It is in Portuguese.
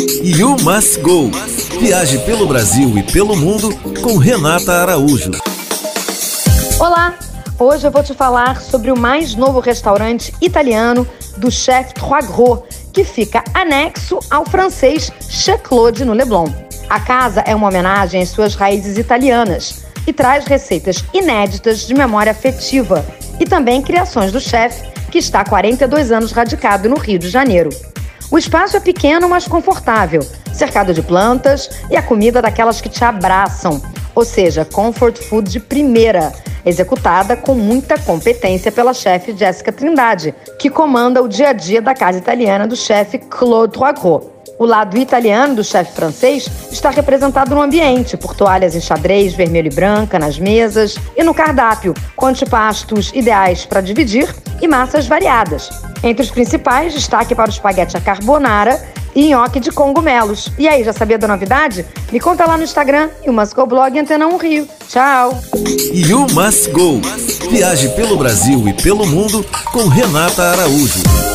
You Must Go. Viaje pelo Brasil e pelo mundo com Renata Araújo. Olá! Hoje eu vou te falar sobre o mais novo restaurante italiano do chefe Trois Gros, que fica anexo ao francês Chez Claude no Leblon. A casa é uma homenagem às suas raízes italianas e traz receitas inéditas de memória afetiva e também criações do chefe, que está há 42 anos radicado no Rio de Janeiro. O espaço é pequeno, mas confortável, cercado de plantas e a comida daquelas que te abraçam, ou seja, comfort food de primeira, executada com muita competência pela chefe Jéssica Trindade, que comanda o dia a dia da casa italiana do chefe Claude Troigros. O lado italiano do chefe francês está representado no ambiente, por toalhas em xadrez vermelho e branca nas mesas e no cardápio, com antipastos ideais para dividir e massas variadas. Entre os principais, destaque para o espaguete à carbonara e nhoque de cogumelos. E aí, já sabia da novidade? Me conta lá no Instagram e o Must Go Blog Antena 1 Rio. Tchau! You Must Go. Viaje pelo Brasil e pelo mundo com Renata Araújo.